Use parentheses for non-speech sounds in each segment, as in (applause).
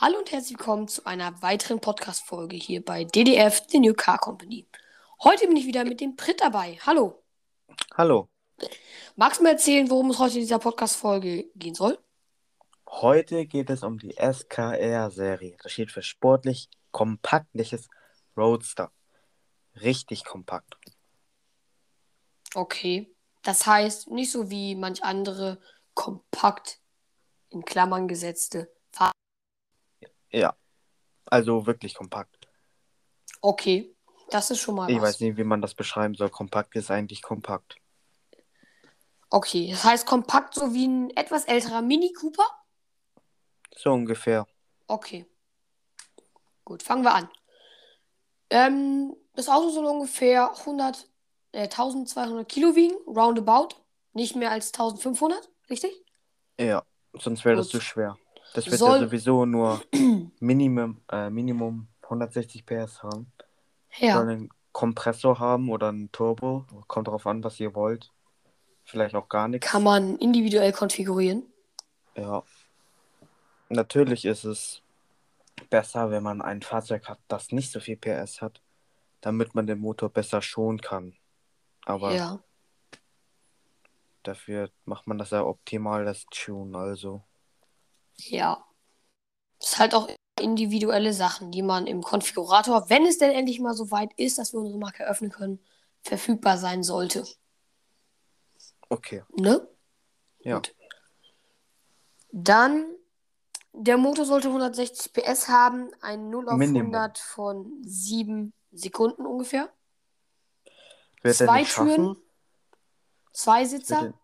Hallo und herzlich willkommen zu einer weiteren Podcast-Folge hier bei DDF, The New Car Company. Heute bin ich wieder mit dem Pritt dabei. Hallo. Hallo. Magst du mir erzählen, worum es heute in dieser Podcast-Folge gehen soll? Heute geht es um die SKR-Serie. Das steht für sportlich kompaktliches Roadster. Richtig kompakt. Okay. Das heißt, nicht so wie manch andere kompakt in Klammern gesetzte Fahrzeuge. Ja. Also wirklich kompakt. Okay. Das ist schon mal Ich was. weiß nicht, wie man das beschreiben soll. Kompakt ist eigentlich kompakt. Okay. Das heißt, kompakt so wie ein etwas älterer Mini Cooper? So ungefähr. Okay. Gut, fangen wir an. Ähm, das Auto soll ungefähr 100, äh, 1200 Kilo wiegen, roundabout. Nicht mehr als 1500, richtig? Ja. Sonst wäre das zu schwer. Das wird Soll- ja sowieso nur Minimum, äh, Minimum 160 PS haben. Soll Ja. einen Kompressor haben oder einen Turbo. Kommt darauf an, was ihr wollt. Vielleicht auch gar nichts. Kann man individuell konfigurieren. Ja. Natürlich ist es besser, wenn man ein Fahrzeug hat, das nicht so viel PS hat, damit man den Motor besser schonen kann. Aber Ja. dafür macht man das ja optimal, das Tune, also. Ja. Ist halt auch individuelle Sachen, die man im Konfigurator, wenn es denn endlich mal so weit ist, dass wir unsere Marke öffnen können, verfügbar sein sollte. Okay. Ne? Ja. Gut. Dann, der Motor sollte 160 PS haben, ein 0 auf Minimum. 100 von 7 Sekunden ungefähr. Wird Zwei Türen? Zwei Sitzer, er-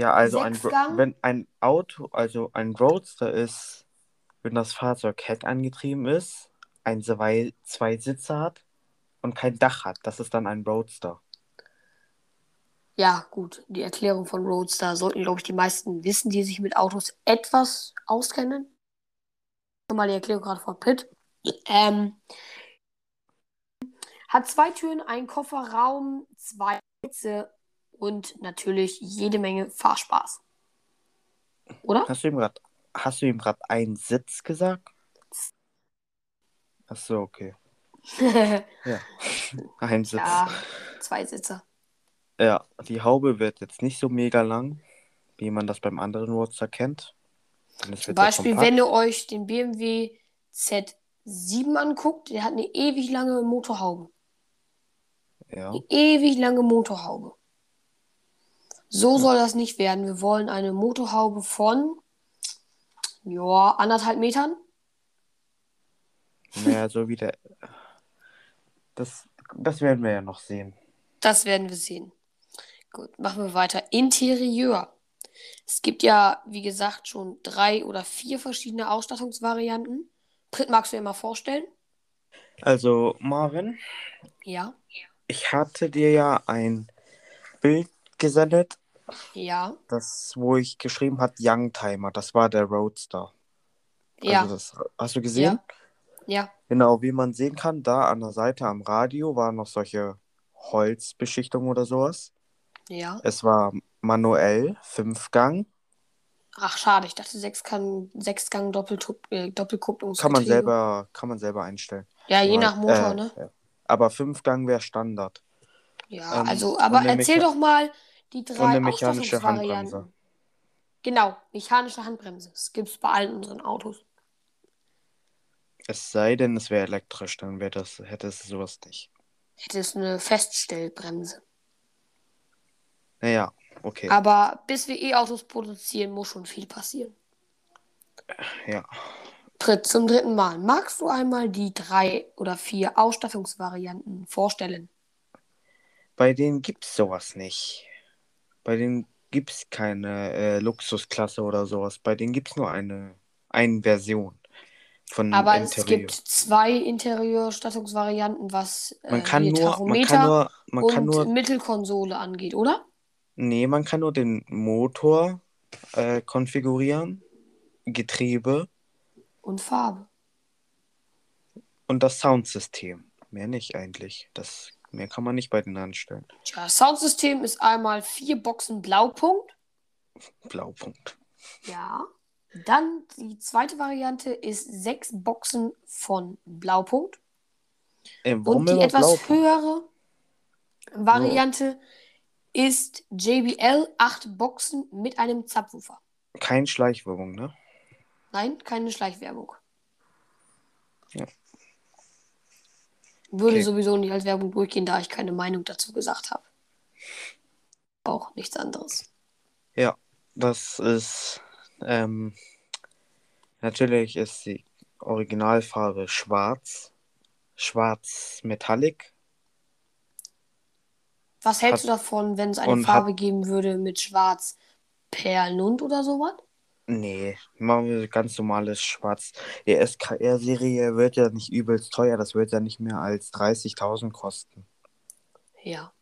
Ja, also ein, Sechsgang? wenn ein Auto, also ein Roadster ist, wenn das Fahrzeug heckangetrieben ist, ein zwei, zwei Sitze hat und kein Dach hat, das ist dann ein Roadster. Ja, gut. Die Erklärung von Roadster sollten, glaube ich, die meisten wissen, die sich mit Autos etwas auskennen. Mal die Erklärung gerade von Pitt. Ähm, hat zwei Türen, einen Kofferraum, zwei Sitze und natürlich jede Menge Fahrspaß. Oder? Hast du ihm gerade, hast du ihm gerade einen Sitz gesagt? Ach so, okay. (laughs) Ja, (laughs) ein Sitz. ja, zwei Sitze. Ja, die Haube wird jetzt nicht so mega lang, wie man das beim anderen Roadster kennt. Zum Beispiel, wenn ihr euch den BMW Z7 anguckt, der hat eine ewig lange Motorhaube. Ja, Eine ewig lange Motorhaube. So soll das nicht werden. Wir wollen eine Motorhaube von ja, anderthalb Metern. naja, so wie der. Das, das werden wir ja noch sehen. Das werden wir sehen. Gut, machen wir weiter. Interieur. Es gibt ja, wie gesagt, schon drei oder vier verschiedene Ausstattungsvarianten. Pritt, magst du dir mal vorstellen? Also, Marvin, Ja. ich hatte dir ja ein Bild gesendet, Ja. das, wo ich geschrieben hat Youngtimer. Das war der Roadster. Ja. Also das, hast du gesehen? Ja. Genau, wie man sehen kann, da an der Seite am Radio waren noch solche Holzbeschichtungen oder sowas. Ja. Es war manuell, Fünfgang. Ach, schade. Ich dachte, Sechsgang, Sechsgang äh, Doppelkupplungsgetriebe. Kann man selber, kann man selber einstellen. Ja, je nach Motor, äh, ne? ja. Aber Fünfgang wäre Standard. Ja, Ähm, also, aber erzähl doch mal die drei eine mechanische. Handbremse. Genau, mechanische Handbremse. Das gibt es bei allen unseren Autos. Es sei denn, es wäre elektrisch, dann wäre das, hätte es sowas nicht. Hätte es eine Feststellbremse. Naja, okay. Aber bis wir E-Autos produzieren, muss schon viel passieren. Ja. Tritt zum dritten Mal. Magst du einmal die drei oder vier Ausstattungsvarianten vorstellen? Bei denen gibt es sowas nicht. Bei denen gibt es keine äh, Luxusklasse oder sowas. Bei denen gibt es nur eine, eine Version von Aber es Interieur. gibt zwei Interieurstattungsvarianten, was äh, man kann nur, man kann nur, man kann und nur, Mittelkonsole angeht, oder? nee, man kann nur den Motor äh, konfigurieren, Getriebe Und Farbe. und das Soundsystem. Mehr nicht eigentlich. Das, mehr kann man nicht bei denen anstellen. Tja, Soundsystem ist einmal vier Boxen Blaupunkt. Blaupunkt. Ja. Dann die zweite Variante ist sechs Boxen von Blaupunkt. Äh, warum Und die etwas blau? höhere Variante ist JBL 8 Boxen mit einem Subwoofer. Kein Schleichwirkung, ne? Nein, keine Schleichwerbung. Ja. Würde Okay. sowieso nicht als Werbung durchgehen, da ich keine Meinung dazu gesagt habe. Auch nichts anderes. Ja, das ist. Ähm, natürlich ist die Originalfarbe schwarz. Schwarz Metallic. Was hältst Hat- du davon, wenn es eine Farbe geben würde mit Schwarz Perlnund oder sowas? Nee, machen wir ganz normales Schwarz. Die SKR-Serie wird ja nicht übelst teuer. Das wird ja nicht mehr als 30.000 kosten. Ja.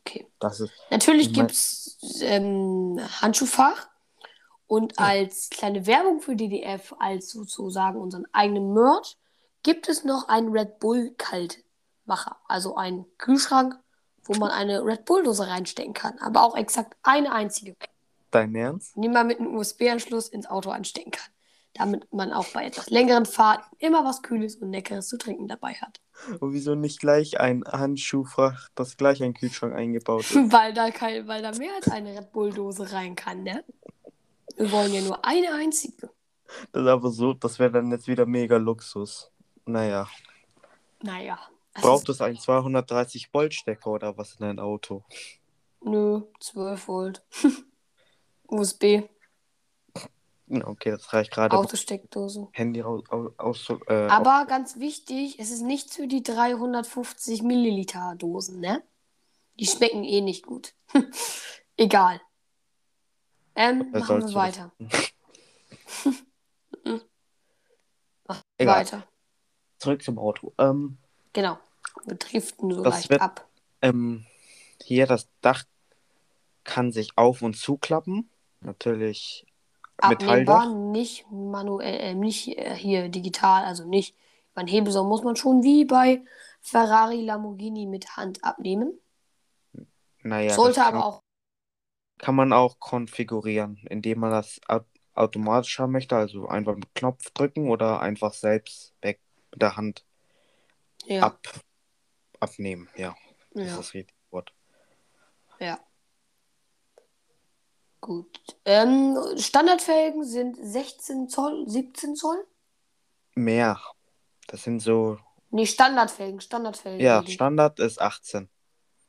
Okay. Das ist. Natürlich gibt es ähm, Handschuhfach und als kleine Werbung für DDF, als sozusagen unseren eigenen Merch, gibt es noch einen Red Bull Kaltmacher. Also einen Kühlschrank, wo man eine Red Bull Dose reinstecken kann. Aber auch exakt eine einzige, Dein Ernst? die man mit einem USB-Anschluss ins Auto anstecken kann. Damit man auch bei etwas längeren Fahrten immer was Kühles und Leckeres zu trinken dabei hat. Und wieso nicht gleich ein Handschuhfach, das gleich ein Kühlschrank eingebaut ist? (laughs) weil, da kein, weil da mehr als eine Red Bull Dose rein kann, ne? Wir wollen ja nur eine einzige. Das ist aber so, das wäre dann jetzt wieder mega Luxus. Naja. Naja. das Braucht es einen 230 Volt Stecker oder was in dein Auto? Nö, 12 Volt. (laughs) USB, Okay, das reicht gerade. Autosteckdose. Handy raus, aus, äh, Aber ganz wichtig, es ist nichts für die 350 Milliliter Dosen, ne? Die schmecken eh nicht gut. (laughs) Egal. Ähm, machen wir weiter. (laughs) (laughs) machen wir Egal. weiter. Zurück zum Auto. Ähm, Genau. Wir driften so leicht wird- ab. ähm, hier das Dach kann sich auf- und zuklappen. Natürlich Abnehmbar, Metalldach. nicht manuell, äh, nicht äh, hier digital, also nicht über den Hebel, sondern muss man schon wie bei Ferrari, Lamborghini mit Hand abnehmen. Naja, Sollte kann, aber auch, kann man auch konfigurieren, indem man das au- automatisch haben möchte. Also einfach mit Knopf drücken oder einfach selbst weg mit der Hand ja, ab, abnehmen. Ja, das ist ja, das richtige Wort. ja. Gut. Ähm, Standardfelgen sind 16 Zoll, 17 Zoll? Mehr. Das sind so. Nee, Standardfelgen, Standardfelgen. Ja, Standard ist 18.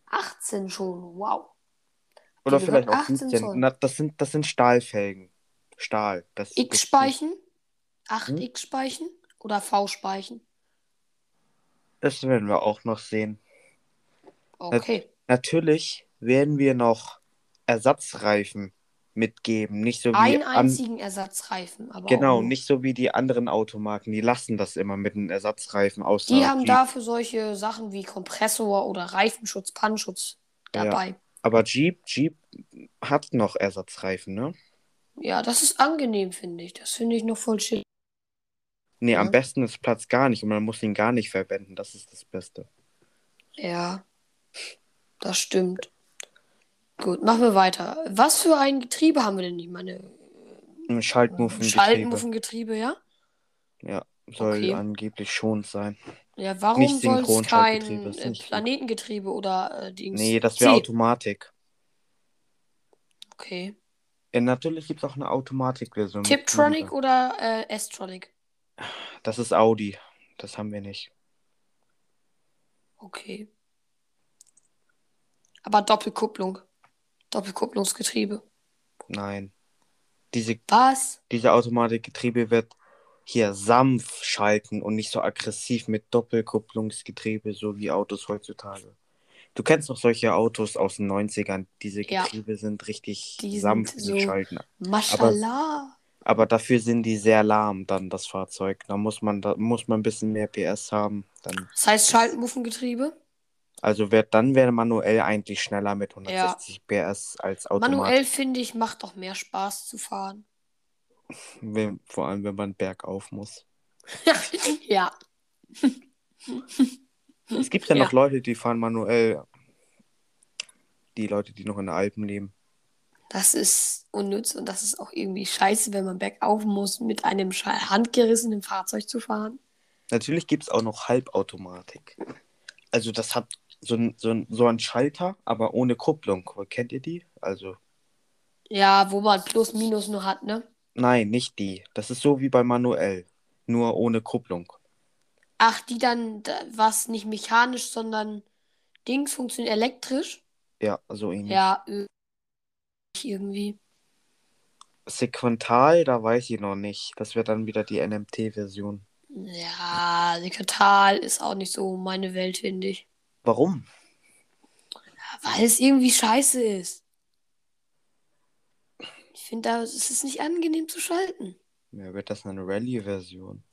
18 schon, wow. Oder Die vielleicht gehört auch 18 17. Zoll. Na, das sind, das sind Stahlfelgen. Stahl. Das X-Speichen? 8 Hm? Oder V-Speichen? Das werden wir auch noch sehen. Okay. Natürlich werden wir noch Ersatzreifen mitgeben. Nicht so wie Einen einzigen Ersatzreifen, aber Genau, nicht so wie die anderen Automarken. Die lassen das immer mit den Ersatzreifen aus. Die haben dafür solche Sachen wie Kompressor oder Reifenschutz, Pannenschutz Ja. dabei. Aber Jeep, Jeep hat noch Ersatzreifen, ne? Ja, das ist angenehm, finde ich. Das finde ich noch voll chill. Nee, Ja. am besten ist Platz gar nicht und man muss ihn gar nicht verwenden. Das ist das Beste. Ja, das stimmt. Gut, machen wir weiter. Was für ein Getriebe haben wir denn? Ich meine, Ein Schaltmuffengetriebe. Schaltmuffengetriebe, ja? Ja, soll Okay. angeblich schon sein. Ja, warum soll es kein äh, gut. Planetengetriebe oder äh, Dings? Nee, das wäre? Automatik. Okay. Ja, natürlich gibt es auch eine Automatikversion. Tiptronic oder äh, S-Tronic? Das ist Audi. Das haben wir nicht. Okay. Aber Doppelkupplung. Doppelkupplungsgetriebe. Nein. Diese, Was? diese Automatikgetriebe wird hier sanft schalten und nicht so aggressiv mit Doppelkupplungsgetriebe, so wie Autos heutzutage. Du kennst noch solche Autos aus den 90ern. Diese Ja. Getriebe sind richtig Die sind sanft so- mit Schalten. Maschallah. Aber dafür sind die sehr lahm, dann das Fahrzeug. Da muss man, da muss man ein bisschen mehr PS haben. Dann, Das heißt Schaltmuffengetriebe. Also wird, dann wäre manuell eigentlich schneller mit 160 PS als Automatik. Manuell finde ich, macht doch mehr Spaß zu fahren. Wenn, vor allem, wenn man bergauf muss. (laughs) ja. Es gibt ja Ja. noch Leute, die fahren manuell. Die Leute, die noch in den Alpen leben. Das ist unnütz und das ist auch irgendwie scheiße, wenn man bergauf muss, mit einem handgerissenen Fahrzeug zu fahren. Natürlich gibt es auch noch Halbautomatik. Also das hat so ein, so ein, so ein Schalter, aber ohne Kupplung. Kennt ihr die? Also, Ja, wo man Plus, Minus nur hat, ne? nein, nicht die. Das ist so wie bei manuell. Nur ohne Kupplung. Ach, die dann, da- was nicht mechanisch, sondern Dings funktioniert elektrisch. Ja, so ähnlich. Ja, irgendwie. Sequental, da weiß ich noch nicht. Das wird dann wieder die NMT-Version. Ja, Sekretal ist auch nicht so meine Welt, finde ich. Warum? Weil es irgendwie scheiße ist. Ich finde, da es ist nicht angenehm zu schalten. Ja, wird das eine Rallye-Version?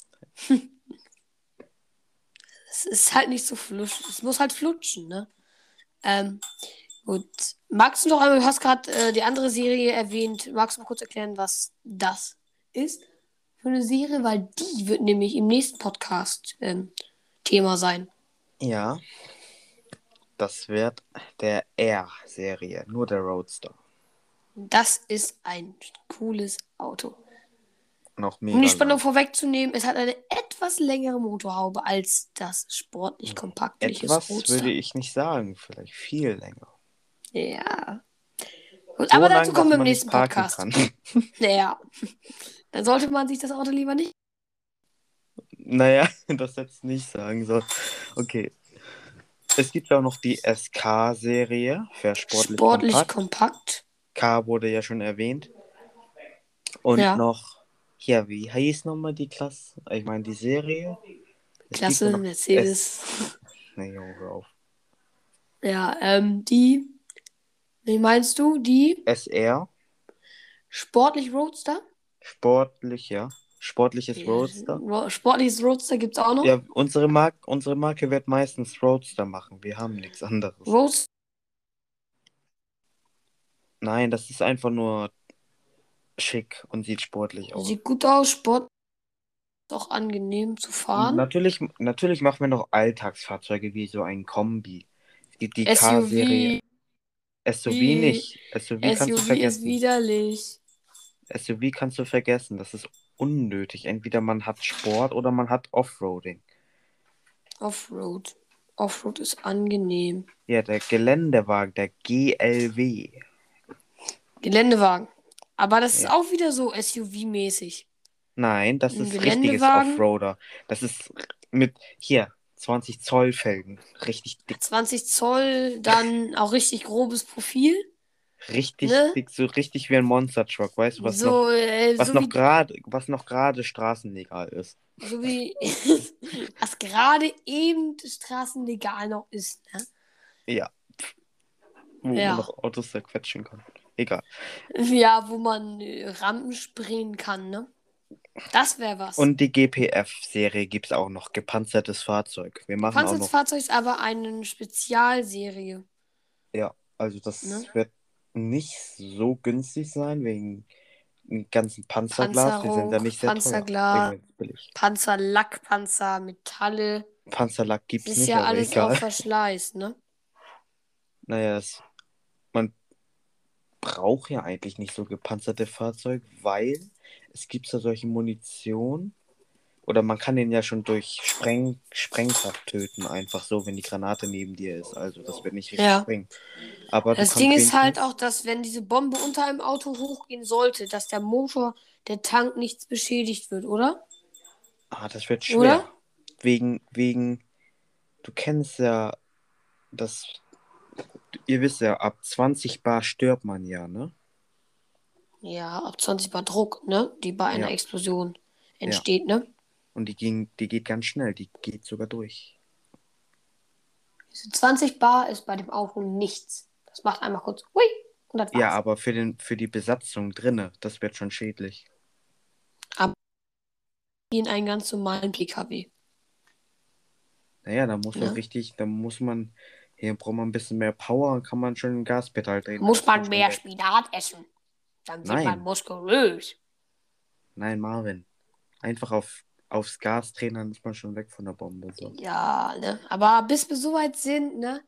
(laughs) Es ist halt nicht so flutsch. Es muss halt flutschen, ne? Ähm, gut. Magst du noch einmal, du hast gerade äh, die andere Serie erwähnt. Magst du mal kurz erklären, was das ist für eine Serie? Weil die wird nämlich im nächsten Podcast ähm, Thema sein. Ja. Das wird der R-Serie, nur der Roadster. Das ist ein cooles Auto. Noch mega. Um die Spannung lang. vorwegzunehmen, es hat eine etwas längere Motorhaube als das sportlich kompaktliche Etwas Roadster. würde ich nicht sagen, vielleicht viel länger. Ja. Gut, So aber lang, dazu kommen wir im nächsten Podcast. (laughs) Naja. Dann sollte man sich das Auto lieber nicht. Naja, (laughs) das jetzt nicht sagen soll. Okay. Es gibt auch noch die SK-Serie für sportlich, Sportlich kompakt. kompakt. K wurde ja schon erwähnt. Und Ja. noch, ja, wie hieß nochmal die Klasse? Ich meine, die Serie? Es Klasse, Mercedes. Nee, hör auf. Ja, ähm, die. Wie meinst du? Die SR, sportlich Roadster? sportlich, ja. Sportliches Ja, Roadster. Ro sportliches Roadster gibt's auch noch. Ja, unsere, Mark unsere Marke wird meistens Roadster machen. Wir haben nichts anderes. Roadster. Nein, das ist einfach nur schick und sieht sportlich aus. Sieht gut aus. Sport. Ist auch angenehm zu fahren. Natürlich, natürlich machen wir noch Alltagsfahrzeuge wie so ein Kombi. Es gibt die K-Serie. SUV. SUV nicht. SUV kannst du SUV ist vergessen. widerlich. SUV kannst du vergessen. Das ist unnötig. Entweder man hat Sport oder man hat Offroading. Offroad. Offroad ist angenehm. Ja, der Geländewagen, der GLW. Geländewagen. Aber das ist Ja. auch wieder so SUV-mäßig. Nein, das Ein ist richtiges? Offroader. Das ist mit hier 20 Zoll Felgen. Richtig dick. 20 Zoll, dann auch richtig grobes Profil. Richtig Ne? so richtig wie ein Monster Truck. Weißt du, was noch, so, äh, was so, noch gerade, was noch gerade straßenlegal ist? so wie (laughs) was gerade eben straßenlegal noch ist. Ne? Ja. Wo Ja. man noch Autos zerquetschen kann. Egal. Ja, wo man äh, Rampen springen kann, ne? Das wäre was. Und die GPF-Serie gibt es auch noch. Gepanzertes Fahrzeug. Wir machen auch Panzertes noch. Fahrzeug ist aber eine Spezialserie. Ja, also das Ne? wird nicht so günstig sein, wegen dem ganzen Panzerglas. Die sind ja Panzerung, nicht sehr Panzerglas. billig. Panzer, Metalle. Panzerlack gibt es Ist nicht, ja aber alles egal. auf (laughs) Verschleiß, ne? Naja, es, man braucht ja eigentlich nicht so gepanzerte Fahrzeuge, weil es gibt ja solche Munition. Oder man kann den ja schon durch Spreng Sprengkraft töten, einfach so, wenn die Granate neben dir ist. Also das wird nicht richtig Ja. springen. Aber Das Ding ist halt auch, dass wenn diese Bombe unter einem Auto hochgehen sollte, dass der Motor, der Tank nichts beschädigt wird, oder? Ah, das wird schwer. Oder? Wegen, wegen, du kennst ja das, ihr wisst ja, ab 20 Bar stirbt man ja, ne? Ja, ab 20 Bar Druck, ne? Die bei einer Ja. Explosion entsteht, ne? Und die, ging, die geht ganz schnell, die geht sogar durch. Diese 20 Bar ist bei dem Auto nichts. Das macht einmal kurz, hui, und das war's. Ja, aber für, den, für die Besatzung drinne, das wird schon schädlich. Wie in einen ganz normalen PKW. Naja, da muss man Ja. richtig, da muss man, hier braucht man ein bisschen mehr Power, kann man schon ein Gaspedal drehen. Muss man mehr weg. Spinat essen. Dann wird Nein. man muskulös. Nein, Marvin. Einfach auf, aufs Gas drehen, dann ist man schon weg von der Bombe. So. Ja, ne? Aber bis wir soweit sind, ne?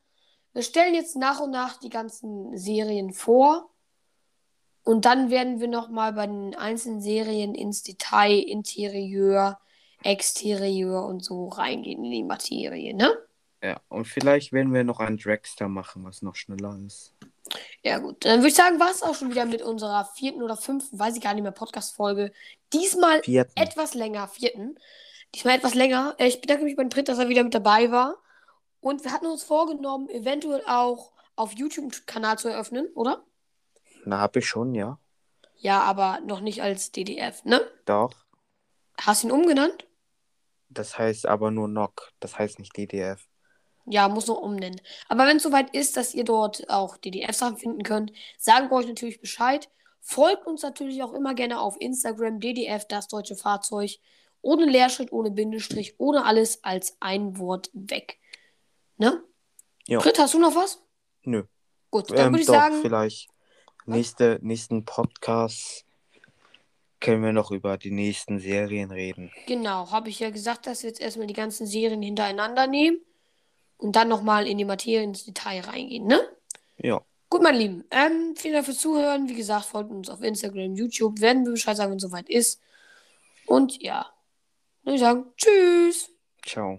Wir stellen jetzt nach und nach die ganzen Serien vor. Und dann werden wir nochmal bei den einzelnen Serien ins Detail, Interieur, Exterieur und so reingehen in die Materie, ne? Ja, und vielleicht werden wir noch einen Dragster machen, was noch schneller ist. Ja, gut. Dann würde ich sagen, war es auch schon wieder mit unserer vierten oder fünften, weiß ich gar nicht mehr, Podcast-Folge. Diesmal Vierten. etwas länger, vierten. Diesmal etwas länger. Äh, Ich bedanke mich beim Brit, dass er wieder mit dabei war. Und wir hatten uns vorgenommen, eventuell auch auf YouTube einen Kanal zu eröffnen, oder? Na, hab ich schon, ja. Ja, aber noch nicht als DDF, ne? Doch. Hast du ihn umgenannt? Das heißt aber nur NOC. Das heißt nicht DDF. Ja, muss noch umnennen. Aber wenn es soweit ist, dass ihr dort auch DDF-Sachen finden könnt, sagen wir euch natürlich Bescheid. Folgt uns natürlich auch immer gerne auf Instagram, DDF, das deutsche Fahrzeug. Ohne Leerschritt, ohne Bindestrich, ohne alles als ein Wort weg. Ne? Ja. Britt, hast du noch was? Nö. Gut, dann Ähm, würde ich doch, sagen, vielleicht nächste, nächsten Podcast können wir noch über die nächsten Serien reden. genau, habe ich ja gesagt, dass wir jetzt erstmal die ganzen Serien hintereinander nehmen und dann nochmal in die Materie ins Detail reingehen, ne? Ja. Gut, meine Lieben. Ähm, vielen Dank fürs Zuhören. Wie gesagt, folgt uns auf Instagram, YouTube. Werden wir Bescheid sagen, wenn es soweit ist. Und ja, würde ich sagen, tschüss. Ciao.